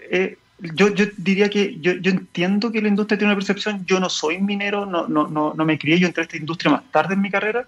yo, yo, diría que yo, yo, entiendo que la industria tiene una percepción. Yo no soy minero, no, no, no, no me crié, yo entré a esta industria más tarde en mi carrera.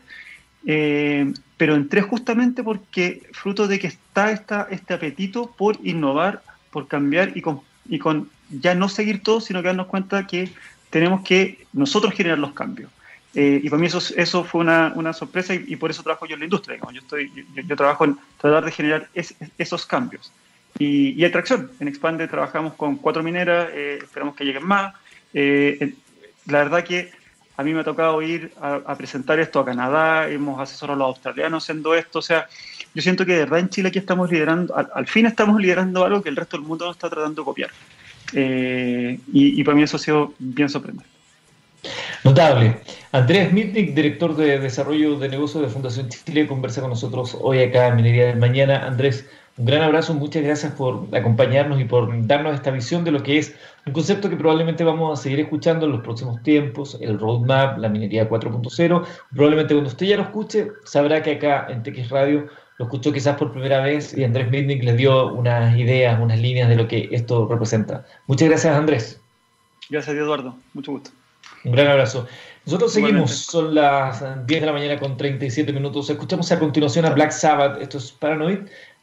Eh, pero entré justamente porque fruto de que está esta, este apetito por innovar, por cambiar y con, y con ya no seguir todo, sino que darnos cuenta que tenemos que nosotros generar los cambios. Eh, y para mí eso, eso fue una, una sorpresa y, por eso trabajo yo en la industria. Yo, estoy, yo, trabajo en tratar de generar esos cambios. Y, y, hay tracción. En Expande trabajamos con cuatro mineras, eh, esperamos que lleguen más. la verdad que a mí me ha tocado ir a, presentar esto a Canadá, hemos asesorado a los australianos haciendo esto, o sea, yo siento que de verdad en Chile aquí estamos liderando, al, fin estamos liderando algo que el resto del mundo no está tratando de copiar. Eh, y, para mí eso ha sido bien sorprendente. Notable. Andrés Mitnick, director de Desarrollo de Negocios de Fundación Chile, conversa con nosotros hoy acá en Minería del Mañana. Andrés, Un gran abrazo, muchas gracias por acompañarnos y por darnos esta visión de lo que es un concepto que probablemente vamos a seguir escuchando en los próximos tiempos, el roadmap, la minería 4.0. Probablemente cuando usted ya lo escuche, sabrá que acá en TX Radio lo escuchó quizás por primera vez y Andrés Mitnick les dio unas ideas, unas líneas de lo que esto representa. Muchas gracias, Andrés. Gracias, Eduardo. Mucho gusto. Un gran abrazo. Nosotros seguimos, son las 10 de la mañana con 37 minutos. Escuchamos a continuación a Black Sabbath. Esto es Paranoid.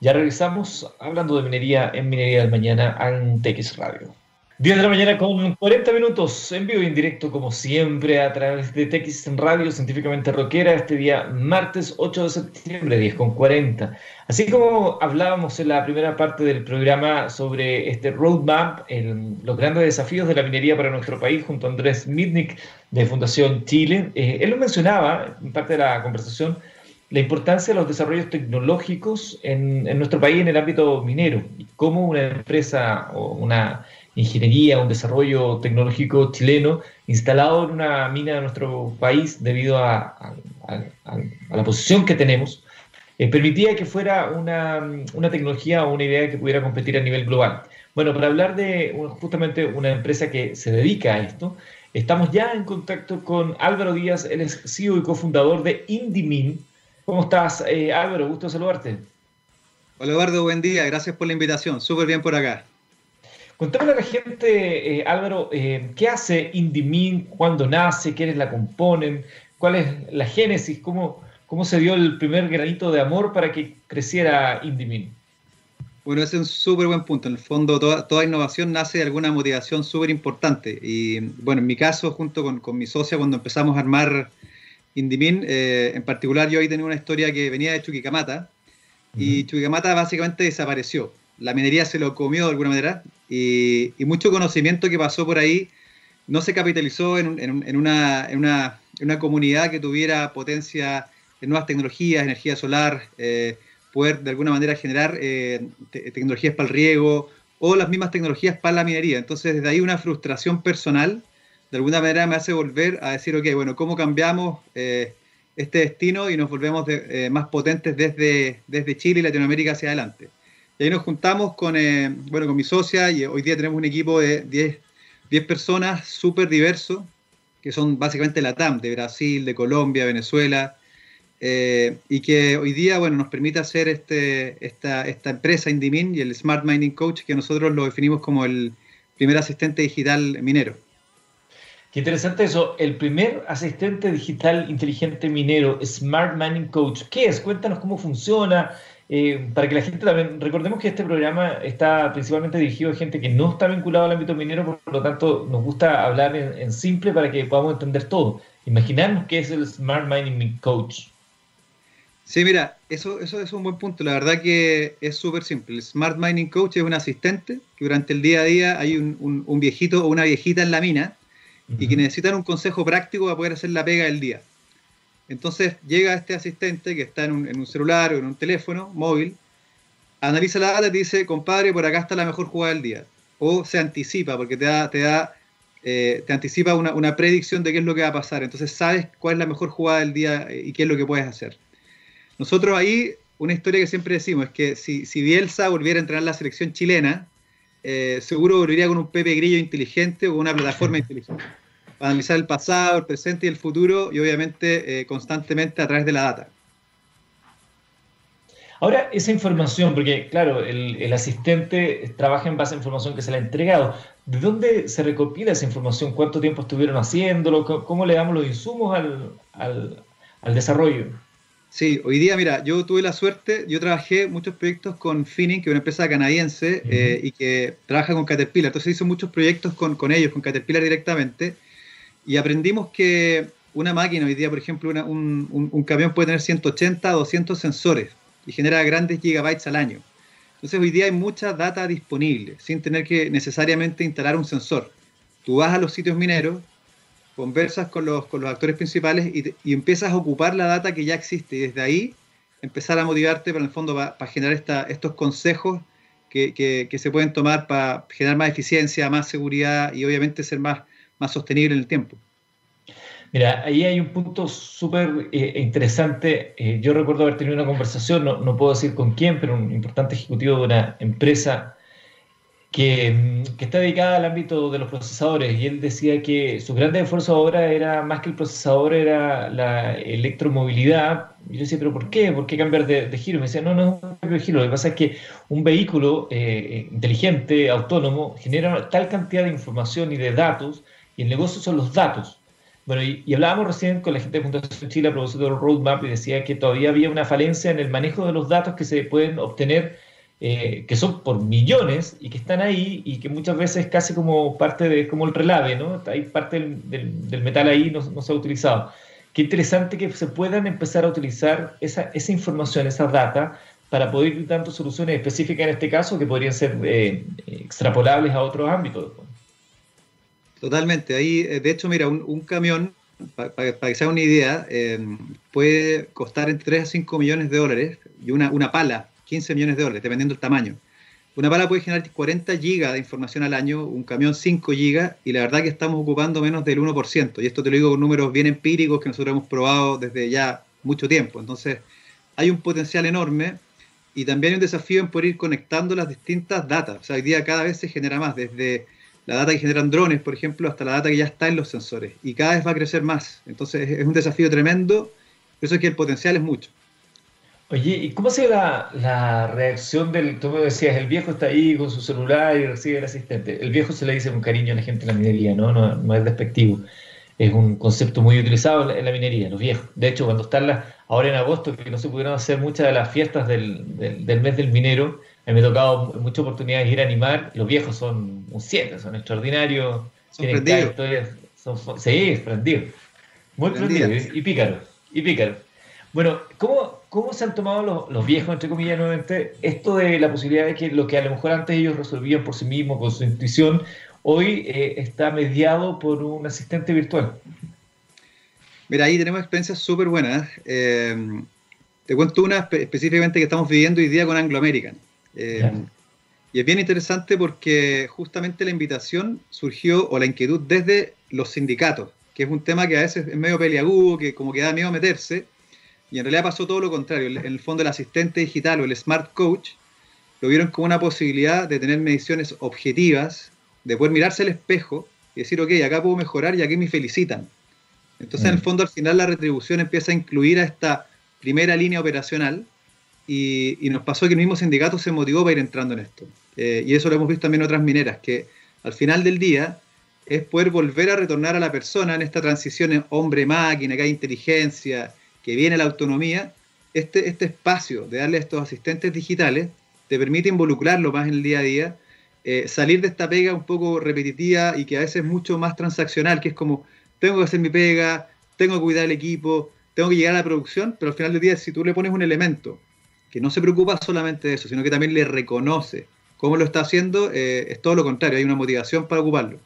Ya regresamos hablando de minería en Minería del Mañana en TX Radio. 10 de la mañana con 40 minutos en vivo y en directo como siempre a través de TX Radio Científicamente Rockera este día martes 8 de septiembre 10 con 40. Así como hablábamos en la primera parte del programa sobre este roadmap, los grandes desafíos de la minería para nuestro país junto a Andrés Mitnick de Fundación Chile, eh, él lo mencionaba en parte de la conversación la importancia de los desarrollos tecnológicos en, en nuestro país en el ámbito minero y cómo una empresa o una ingeniería, un desarrollo tecnológico chileno instalado en una mina de nuestro país debido a, la posición que tenemos, eh, permitía que fuera una, una, tecnología o una idea que pudiera competir a nivel global. Bueno, para hablar de justamente una empresa que se dedica a esto, estamos ya en contacto con Álvaro Díaz, él es CEO y cofundador de Indimin. ¿Cómo estás, eh, Álvaro? Gusto saludarte. Hola Eduardo, buen día, gracias por la invitación, súper bien por acá. Contémosle a la gente, eh, Álvaro, eh, ¿qué hace Indimin? ¿Cuándo nace? ¿Quiénes la componen? ¿Cuál es la génesis? ¿Cómo, cómo se dio el primer granito de amor para que creciera Indimin? Bueno, ese es un súper buen punto. En el fondo, toda, innovación nace de alguna motivación súper importante. Y bueno, en mi caso, junto con, con, mi socia, cuando empezamos a armar Indimin, eh, en particular yo ahí tenía una historia que venía de Chuquicamata. Y Chuquicamata básicamente desapareció la minería se lo comió de alguna manera y, mucho conocimiento que pasó por ahí no se capitalizó en, una, comunidad que tuviera potencia en nuevas tecnologías, energía solar, eh, poder de alguna manera generar eh, tecnologías para el riego o las mismas tecnologías para la minería. Entonces, desde ahí una frustración personal, de alguna manera me hace volver a decir, ok, bueno, ¿cómo cambiamos eh, este destino y nos volvemos más potentes desde, desde Chile y Latinoamérica hacia adelante? Y ahí nos juntamos con, eh, bueno, con mi socia y hoy día tenemos un equipo de 10, 10 personas súper diversos, que son básicamente la TAM, de Brasil, de Colombia, Venezuela, eh, y que hoy día bueno, nos permite hacer este, esta, esta empresa Indimin y el Smart Mining Coach, que nosotros lo definimos como el primer asistente digital minero. Qué interesante eso, el primer asistente digital inteligente minero, Smart Mining Coach. ¿Qué es? Cuéntanos cómo funciona, eh, para que la gente también, recordemos que este programa está principalmente dirigido a gente que no está vinculado al ámbito minero, por lo tanto nos gusta hablar en, simple para que podamos entender todo. Imaginarnos qué es el Smart Mining Coach. Sí, mira, eso, eso es un buen punto. La verdad que es súper simple. El Smart Mining Coach es un asistente que durante el día a día hay un, viejito o una viejita en la mina y que necesitan un consejo práctico para poder hacer la pega del día. Entonces llega este asistente que está en un, celular o en un teléfono móvil, analiza la data y te dice, compadre, por acá está la mejor jugada del día. O se anticipa, porque te da, te da, eh, te anticipa una, predicción de qué es lo que va a pasar. Entonces sabes cuál es la mejor jugada del día y qué es lo que puedes hacer. Nosotros ahí, una historia que siempre decimos es que si, si Bielsa volviera a entrenar la selección chilena, eh, seguro volvería con un Pepe Grillo inteligente o una plataforma inteligente [laughs] analizar el pasado, el presente y el futuro y obviamente eh, constantemente a través de la data. Ahora, esa información, porque claro, el, asistente trabaja en base a información que se le ha entregado. ¿De dónde se recopila esa información? ¿Cuánto tiempo estuvieron haciéndolo? ¿Cómo le damos los insumos al, desarrollo? Sí, hoy día, mira, yo tuve la suerte, yo trabajé muchos proyectos con Finning, que es una empresa canadiense eh, y que trabaja con Caterpillar. Entonces hice muchos proyectos con, con ellos, con Caterpillar directamente. Y aprendimos que una máquina, hoy día, por ejemplo, un, camión puede tener 180 o 200 sensores y genera grandes gigabytes al año. Entonces, hoy día hay mucha data disponible sin tener que necesariamente instalar un sensor. Tú vas a los sitios mineros, conversas con los, con los actores principales y, empiezas a ocupar la data que ya existe y desde ahí empezar a motivarte para, el fondo, para, generar esta, estos consejos que, que se pueden tomar para generar más eficiencia, más seguridad y obviamente ser más más sostenible en el tiempo. Mira, ahí hay un punto súper eh, interesante. Eh, yo recuerdo haber tenido una conversación, no, no, puedo decir con quién, pero un importante ejecutivo de una empresa que, mm, que, está dedicada al ámbito de los procesadores y él decía que su gran esfuerzo ahora era más que el procesador, era la electromovilidad. Y yo decía, pero ¿por qué? ¿Por qué cambiar de, de giro? Me decía, no, no es un cambio de giro. Lo que pasa es que un vehículo eh, inteligente, autónomo, genera tal cantidad de información y de datos y el negocio son los datos. Bueno, y, hablábamos recién con la gente de Fundación Chile a propósito del roadmap y decía que todavía había una falencia en el manejo de los datos que se pueden obtener, eh, que son por millones y que están ahí y que muchas veces casi como parte de, como el relave, ¿no? Hay parte del, del, metal ahí no, no, se ha utilizado. Qué interesante que se puedan empezar a utilizar esa, esa información, esa data, para poder ir dando soluciones específicas en este caso que podrían ser eh, extrapolables a otros ámbitos. Totalmente. Ahí, eh, de hecho, mira, un, camión, para que se haga una idea, eh, puede costar entre 3 a 5 millones de dólares y una, una pala, 15 millones de dólares, dependiendo del tamaño. Una pala puede generar 40 gigas de información al año, un camión 5 gigas, y la verdad que estamos ocupando menos del 1%. Y esto te lo digo con números bien empíricos que nosotros hemos probado desde ya mucho tiempo. Entonces, hay un potencial enorme y también hay un desafío en poder ir conectando las distintas datas. O sea, hoy día cada vez se genera más, desde la data que generan drones, por ejemplo, hasta la data que ya está en los sensores. Y cada vez va a crecer más. Entonces es un desafío tremendo. Por eso es que el potencial es mucho. Oye, ¿y cómo se la, la reacción del, tú me decías, el viejo está ahí con su celular y recibe el asistente? El viejo se le dice con cariño a la gente en la minería, ¿no? No, no es despectivo. Es un concepto muy utilizado en la, minería, los viejos. De hecho, cuando están las, ahora en agosto, que no se pudieron hacer muchas de las fiestas del, del, del mes del minero, a mí me ha tocado muchas oportunidades de ir a animar. Los viejos son un 7, son extraordinarios. Son prendidos. Son, sí, prendidos. Muy prendidos y pícaros. Y pícaros. Bueno, ¿cómo, ¿cómo se han tomado los, los, viejos, entre comillas, nuevamente, esto de la posibilidad de que lo que a lo mejor antes ellos resolvían por sí mismos, con su intuición, hoy eh, está mediado por un asistente virtual? Mira, ahí tenemos experiencias súper buenas. Eh, te cuento una específicamente que estamos viviendo hoy día con Anglo American. Eh, y es bien interesante porque justamente la invitación surgió, o la inquietud, desde los sindicatos, que es un tema que a veces es medio peliagudo, que como que da miedo meterse, y en realidad pasó todo lo contrario. En el fondo el asistente digital o el smart coach lo vieron como una posibilidad de tener mediciones objetivas, de poder mirarse al espejo y decir, ok, acá puedo mejorar y aquí me felicitan. Entonces, en el mm. fondo, al final la retribución empieza a incluir a esta primera línea operacional y, nos pasó que el mismo sindicato se motivó para ir entrando en esto. Eh, y eso lo hemos visto también en otras mineras, que al final del día es poder volver a retornar a la persona en esta transición hombre-máquina, que hay inteligencia, que viene la autonomía. Este, este espacio de darle a estos asistentes digitales te permite involucrarlo más en el día a día, eh, salir de esta pega un poco repetitiva y que a veces es mucho más transaccional, que es como, tengo que hacer mi pega, tengo que cuidar el equipo, tengo que llegar a la producción, pero al final del día, si tú le pones un elemento que no se preocupa solamente de eso, sino que también le reconoce cómo lo está haciendo, eh, es todo lo contrario, hay una motivación para ocuparlo.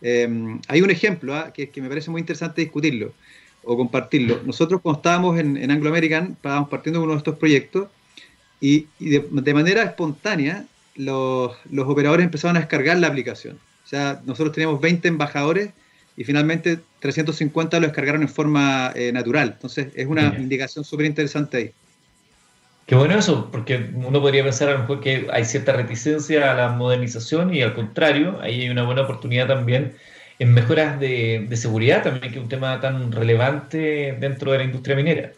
Eh, hay un ejemplo ¿ah? que, que, me parece muy interesante discutirlo o compartirlo. Nosotros cuando estábamos en, Anglo American, estábamos partiendo con uno de estos proyectos y, de, manera espontánea los, los, operadores empezaron a descargar la aplicación. O sea, nosotros teníamos 20 embajadores y finalmente 350 lo descargaron en forma eh, natural. Entonces es una indicación súper interesante ahí. Qué bueno eso, porque uno podría pensar a lo mejor que hay cierta reticencia a la modernización y al contrario, ahí hay una buena oportunidad también en mejoras de, seguridad también, que es un tema tan relevante dentro de la industria minera.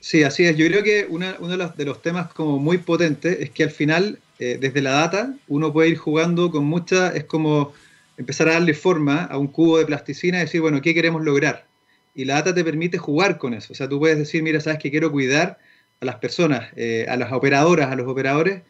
Sí, así es. Yo creo que uno de los, temas como muy potentes es que al final, eh, desde la data, uno puede ir jugando con mucha, es como empezar a darle forma a un cubo de plasticina y decir, bueno, ¿qué queremos lograr? y la data te permite jugar con eso. O sea, tú puedes decir, mira, sabes que quiero cuidar a las personas, eh, a las operadoras, a los operadores,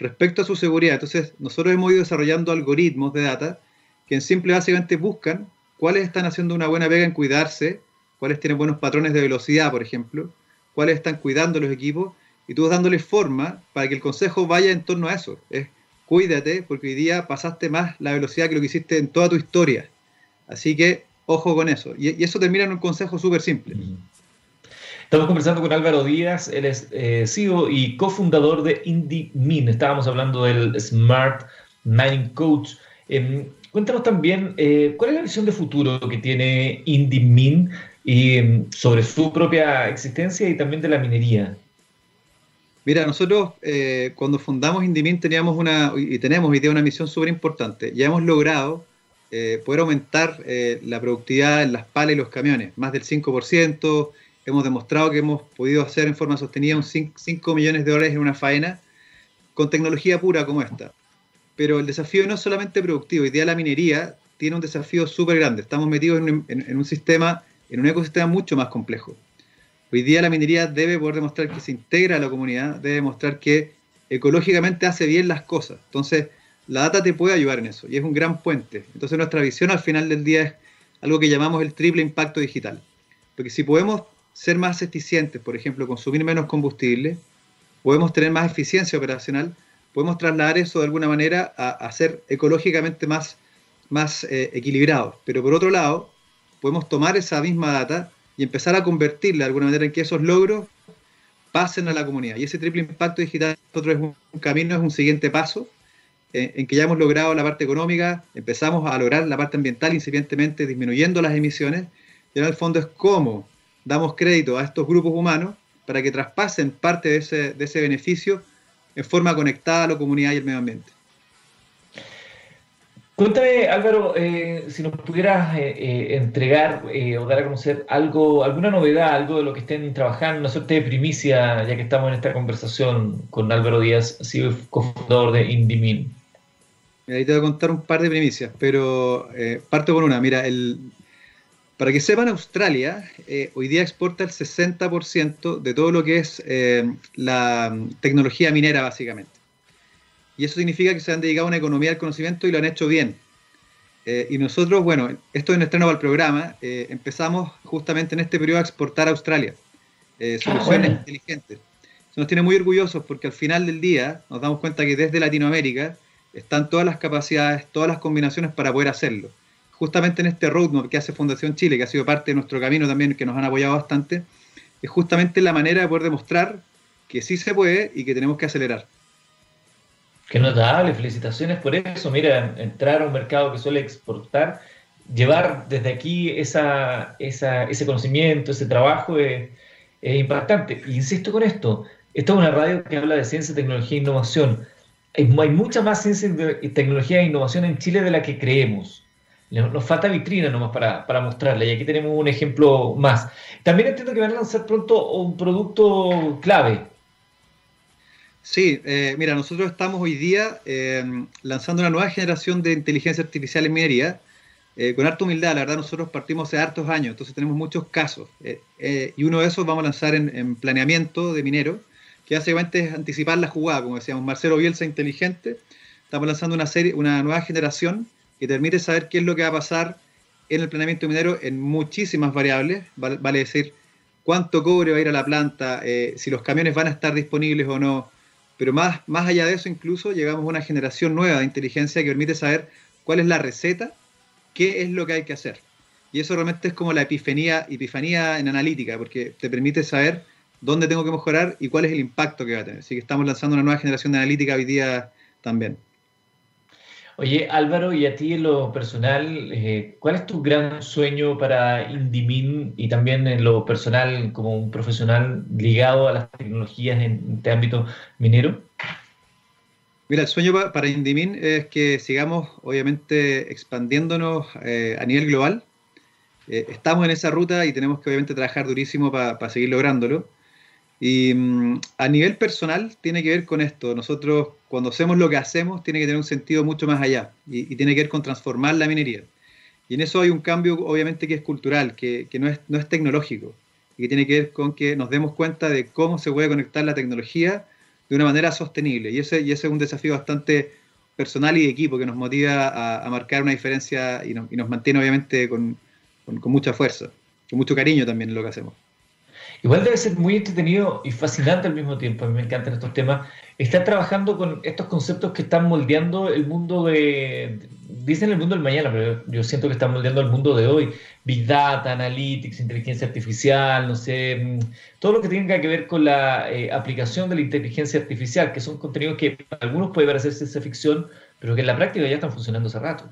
respecto a su seguridad. Entonces, nosotros hemos ido desarrollando algoritmos de data que simple básicamente buscan cuáles están haciendo una buena pega en cuidarse, cuáles tienen buenos patrones de velocidad, por ejemplo, cuáles están cuidando los equipos, y tú vas dándole forma para que el consejo vaya en torno a eso. Es cuídate, porque hoy día pasaste más la velocidad que lo que hiciste en toda tu historia. Así que Ojo con eso. Y, eso termina en un consejo súper simple. Estamos conversando con Álvaro Díaz, él es eh, CEO y cofundador de IndieMin. Estábamos hablando del Smart Mining Coach. Em, cuéntanos también eh, cuál es la visión de futuro que tiene Indimin y mm, sobre su propia existencia y también de la minería. Mira, nosotros eh, cuando fundamos Indimin teníamos una, y tenemos hoy día una misión súper importante. Ya hemos logrado poder aumentar la productividad en las palas y los camiones, más del 5%. Hemos demostrado que hemos podido hacer en forma sostenida un 5, millones de dólares en una faena con tecnología pura como esta. Pero el desafío no es solamente productivo, hoy día la minería tiene un desafío súper grande. Estamos metidos en un sistema, en un ecosistema mucho más complejo. Hoy día la minería debe poder demostrar que se integra a la comunidad, debe demostrar que ecológicamente hace bien las cosas. Entonces, la data te puede ayudar en eso y es un gran puente. Entonces, nuestra visión al final del día es algo que llamamos el triple impacto digital. Porque si podemos ser más eficientes, por ejemplo, consumir menos combustible, podemos tener más eficiencia operacional, podemos trasladar eso de alguna manera a, ser ecológicamente más, más eh, equilibrados. Pero por otro lado, podemos tomar esa misma data y empezar a convertirla de alguna manera en que esos logros pasen a la comunidad. Y ese triple impacto digital nosotros es un, camino, es un siguiente paso eh, en que ya hemos logrado la parte económica, empezamos a lograr la parte ambiental incipientemente disminuyendo las emisiones, y en el fondo es cómo damos crédito a estos grupos humanos para que traspasen parte de ese, de ese beneficio en forma conectada a la comunidad y el medio ambiente. Cuéntame, Álvaro, eh, si nos pudieras eh, eh, entregar o dar a conocer algo, alguna novedad, algo de lo que estén trabajando, una suerte de primicia, ya que estamos en esta conversación con Álvaro Díaz, CEO cofundador de Indimin. ahí te voy a contar un par de primicias, pero parto con una. Mira, el, para que sepan, Australia hoy día exporta el 60% de todo lo que es la tecnología minera, básicamente. Y eso significa que se han dedicado a una economía del conocimiento y lo han hecho bien. Eh, y nosotros, bueno, esto es un estreno para el programa, eh, empezamos justamente en este periodo a exportar a Australia eh, ah, soluciones inteligentes. Eso nos tiene muy orgullosos porque al final del día nos damos cuenta que desde Latinoamérica están todas las capacidades, todas las combinaciones para poder hacerlo. Justamente en este roadmap que hace Fundación Chile, que ha sido parte de nuestro camino también, que nos han apoyado bastante, es justamente la manera de poder demostrar que sí se puede y que tenemos que acelerar. Qué notable, felicitaciones por eso. Mira, entrar a un mercado que suele exportar, llevar desde aquí esa, ese conocimiento, ese trabajo es, impactante. insisto con esto, esto es una radio que habla de ciencia, tecnología e innovación. Hay, mucha más ciencia, tecnología e innovación en Chile de la que creemos. Nos falta vitrina nomás para, para mostrarla y aquí tenemos un ejemplo más. También entiendo que van a lanzar pronto un producto clave, Sí, eh, mira, nosotros estamos hoy día eh, lanzando una nueva generación de inteligencia artificial en minería, eh, con harta humildad, la verdad nosotros partimos hace hartos años, entonces tenemos muchos casos, y uno de esos vamos a lanzar en, planeamiento de minero, que básicamente es anticipar la jugada, como decíamos, Marcelo Bielsa inteligente, estamos lanzando una, serie, una nueva generación que te permite saber qué es lo que va a pasar en el planeamiento minero en muchísimas variables, vale, decir cuánto cobre va a ir a la planta, si los camiones van a estar disponibles o no, pero más, más allá de eso, incluso llegamos a una generación nueva de inteligencia que permite saber cuál es la receta, qué es lo que hay que hacer. Y eso realmente es como la epifanía, epifanía en analítica, porque te permite saber dónde tengo que mejorar y cuál es el impacto que va a tener. Así que estamos lanzando una nueva generación de analítica hoy día también. Oye, Álvaro, y a ti en lo personal, eh, ¿cuál es tu gran sueño para Indimin y también en lo personal como un profesional ligado a las tecnologías en este ámbito minero? Mira, el sueño para Indimin es que sigamos, obviamente, expandiéndonos eh, a nivel global. Eh, estamos en esa ruta y tenemos que, obviamente, trabajar durísimo para seguir lográndolo. Y mm, a nivel personal tiene que ver con esto. Nosotros cuando hacemos lo que hacemos tiene que tener un sentido mucho más allá y, tiene que ver con transformar la minería. Y en eso hay un cambio obviamente que es cultural, que, no, es, no es tecnológico y que tiene que ver con que nos demos cuenta de cómo se puede conectar la tecnología de una manera sostenible. Y ese, y ese es un desafío bastante personal y de equipo que nos motiva a, marcar una diferencia y, y, nos mantiene obviamente con, con, con mucha fuerza, con mucho cariño también en lo que hacemos. Igual debe ser muy entretenido y fascinante al mismo tiempo, a mí me encantan estos temas, estar trabajando con estos conceptos que están moldeando el mundo de, dicen el mundo del mañana, pero yo siento que están moldeando el mundo de hoy, Big Data, Analytics, inteligencia artificial, no sé, mm, todo lo que tenga que ver con la eh, aplicación de la inteligencia artificial, que son contenidos que para algunos puede parecer ciencia ficción, pero que en la práctica ya están funcionando hace rato.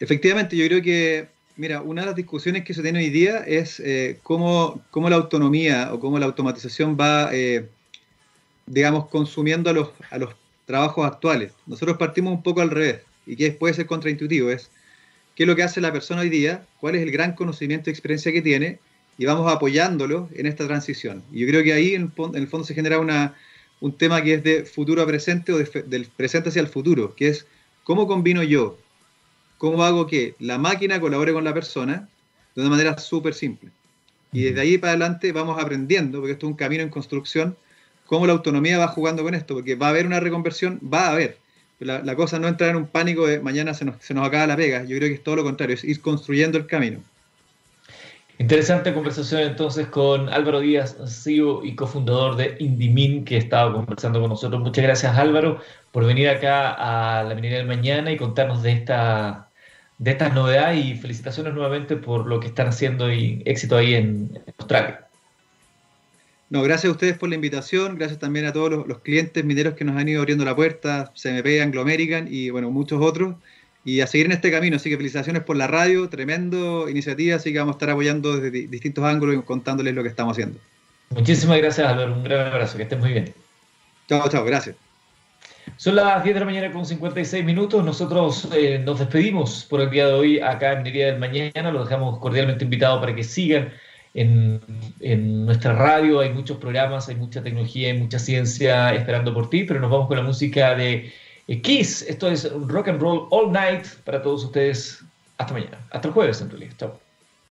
Efectivamente, yo creo que, mira, una de las discusiones que se tiene hoy día es eh, cómo, cómo, la autonomía o cómo la automatización va, eh, digamos, consumiendo a los, a los trabajos actuales. Nosotros partimos un poco al revés y que puede ser contraintuitivo, es qué es lo que hace la persona hoy día, cuál es el gran conocimiento y experiencia que tiene y vamos apoyándolo en esta transición. Y yo creo que ahí en, el fondo se genera una, un tema que es de futuro a presente o del presente hacia el futuro, que es cómo combino yo, cómo hago que la máquina colabore con la persona de una manera súper simple. Y desde ahí para adelante vamos aprendiendo, porque esto es un camino en construcción, cómo la autonomía va jugando con esto, porque va a haber una reconversión, va a haber. La, cosa no entrar en un pánico de mañana se nos, se nos acaba la pega, yo creo que es todo lo contrario, es ir construyendo el camino. Interesante conversación entonces con Álvaro Díaz, CEO y cofundador de Indimin, que estaba conversando con nosotros. Muchas gracias Álvaro por venir acá a la minería del mañana y contarnos de esta de estas novedades y felicitaciones nuevamente por lo que están haciendo y éxito ahí en Australia. No, gracias a ustedes por la invitación, gracias también a todos los, los clientes mineros que nos han ido abriendo la puerta, CMP, Anglo American y bueno, muchos otros y a seguir en este camino. Así que felicitaciones por la radio, tremendo iniciativa, así que vamos a estar apoyando desde distintos ángulos y contándoles lo que estamos haciendo. Muchísimas gracias, Álvaro. Un gran abrazo, que estés muy bien. Chao, chao, gracias. Son las 10 de la mañana con 56 minutos. Nosotros eh, nos despedimos por el día de hoy acá en día del mañana. Los dejamos cordialmente invitados para que sigan en, en, nuestra radio. Hay muchos programas, hay mucha tecnología, hay mucha ciencia esperando por ti, pero nos vamos con la música de Kiss. Esto es Rock and Roll All Night para todos ustedes. Hasta mañana. Hasta el jueves en realidad. Chao.